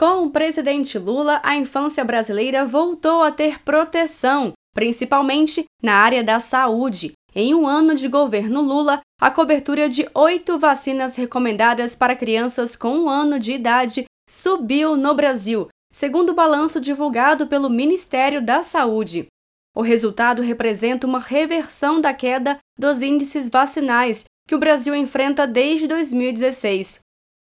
Com o presidente Lula, a infância brasileira voltou a ter proteção, principalmente na área da saúde. Em um ano de governo Lula, a cobertura de oito vacinas recomendadas para crianças com um ano de idade subiu no Brasil, segundo o balanço divulgado pelo Ministério da Saúde. O resultado representa uma reversão da queda dos índices vacinais que o Brasil enfrenta desde 2016.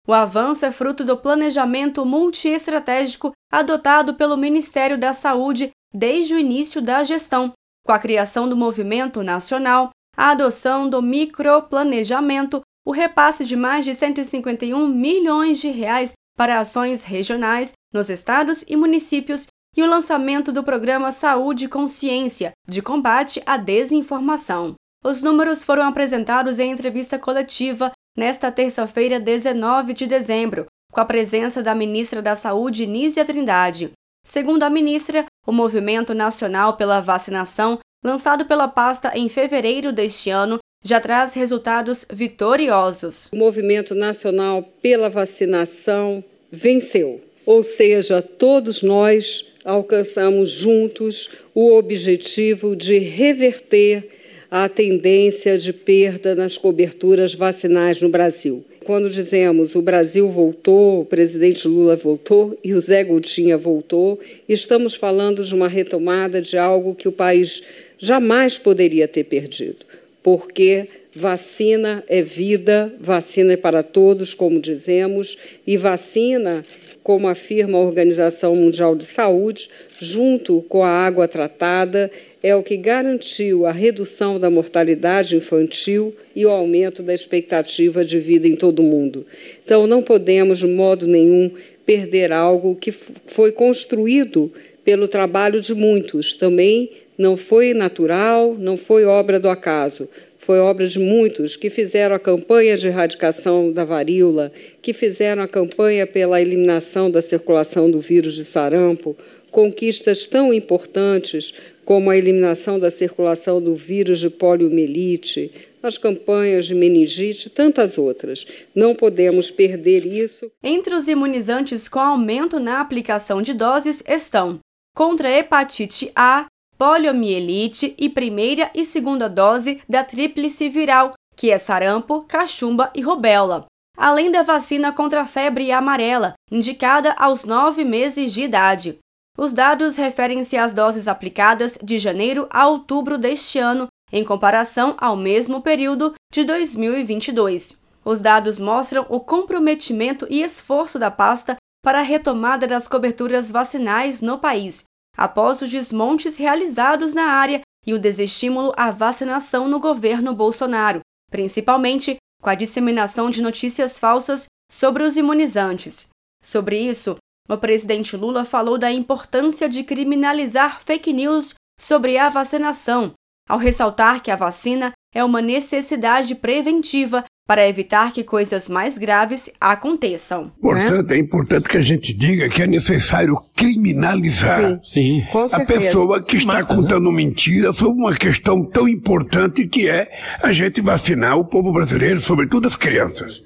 O avanço é fruto do planejamento multiestratégico adotado pelo Ministério da Saúde desde o início da gestão, com a criação do Movimento Nacional, a adoção do microplanejamento, o repasse de mais de 151 milhões de reais para ações regionais nos estados e municípios e o lançamento do programa Saúde Consciência de combate à desinformação. Os números foram apresentados em entrevista coletiva nesta terça-feira, 19 de dezembro, com a presença da ministra da Saúde, Nízia Trindade. Segundo a ministra, o Movimento Nacional pela Vacinação, lançado pela pasta em fevereiro deste ano, já traz resultados vitoriosos. O Movimento Nacional pela Vacinação venceu, ou seja, todos nós alcançamos juntos o objetivo de reverter a tendência de perda nas coberturas vacinais no Brasil. Quando dizemos o Brasil voltou, o presidente Lula voltou e o Zé Gotinha voltou, estamos falando de uma retomada de algo que o país jamais poderia ter perdido, porque vacina é vida, vacina é para todos, como dizemos, e vacina como afirma a Organização Mundial de Saúde, junto com a água tratada, é o que garantiu a redução da mortalidade infantil e o aumento da expectativa de vida em todo o mundo. Então, não podemos, de modo nenhum, perder algo que foi construído pelo trabalho de muitos. Também não foi natural, não foi obra do acaso, foi obra de muitos que fizeram a campanha de erradicação da varíola, que fizeram a campanha pela eliminação da circulação do vírus de sarampo, conquistas tão importantes como a eliminação da circulação do vírus de poliomielite, as campanhas de meningite, tantas outras. Não podemos perder isso. Entre os imunizantes com aumento na aplicação de doses estão contra a hepatite A, poliomielite e primeira e segunda dose da tríplice viral, que é sarampo, cachumba e rubéola, além da vacina contra a febre amarela, indicada aos nove meses de idade. Os dados referem-se às doses aplicadas de janeiro a outubro deste ano, em comparação ao mesmo período de 2022. Os dados mostram o comprometimento e esforço da pasta para a retomada das coberturas vacinais no país, após os desmontes realizados na área e o desestímulo à vacinação no governo Bolsonaro, principalmente com a disseminação de notícias falsas sobre os imunizantes. Sobre isso, o presidente Lula falou da importância de criminalizar fake news sobre a vacinação, ao ressaltar que a vacina é uma necessidade preventiva para evitar que coisas mais graves aconteçam. Portanto, né? é importante que a gente diga que é necessário criminalizar Sim. Sim. a pessoa que está Mata, né? contando né? mentira sobre uma questão tão importante que é a gente vacinar o povo brasileiro, sobretudo as crianças.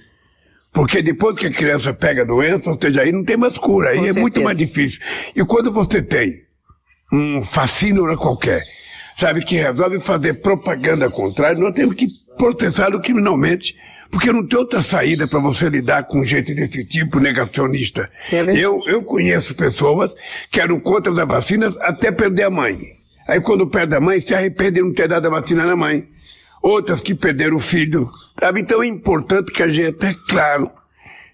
Porque depois que a criança pega a doença, ou seja, aí não tem mais cura, aí Com é certeza. muito mais difícil. E quando você tem um fascínio qualquer, sabe, que resolve fazer propaganda contrária, nós temos que processá-lo criminalmente, porque não tem outra saída para você lidar com gente desse tipo negacionista. É eu, eu conheço pessoas que eram contra as vacinas até perder a mãe. Aí quando perde a mãe, se arrepende de não ter dado a vacina na mãe. Outras que perderam o filho. Sabe? Então é importante que a gente tenha claro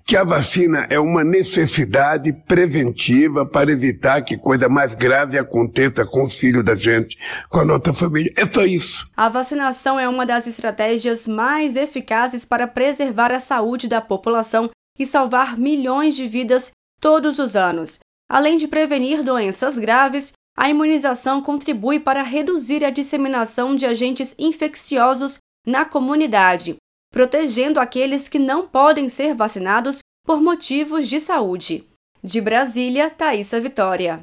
que a vacina é uma necessidade preventiva para evitar que coisa mais grave aconteça com os filhos da gente, com a nossa família. É só isso. A vacinação é uma das estratégias mais eficazes para preservar a saúde da população e salvar milhões de vidas todos os anos. Além de prevenir doenças graves, a imunização contribui para reduzir a disseminação de agentes infecciosos na comunidade protegendo aqueles que não podem ser vacinados por motivos de saúde. De Brasília, Thaisa Vitória.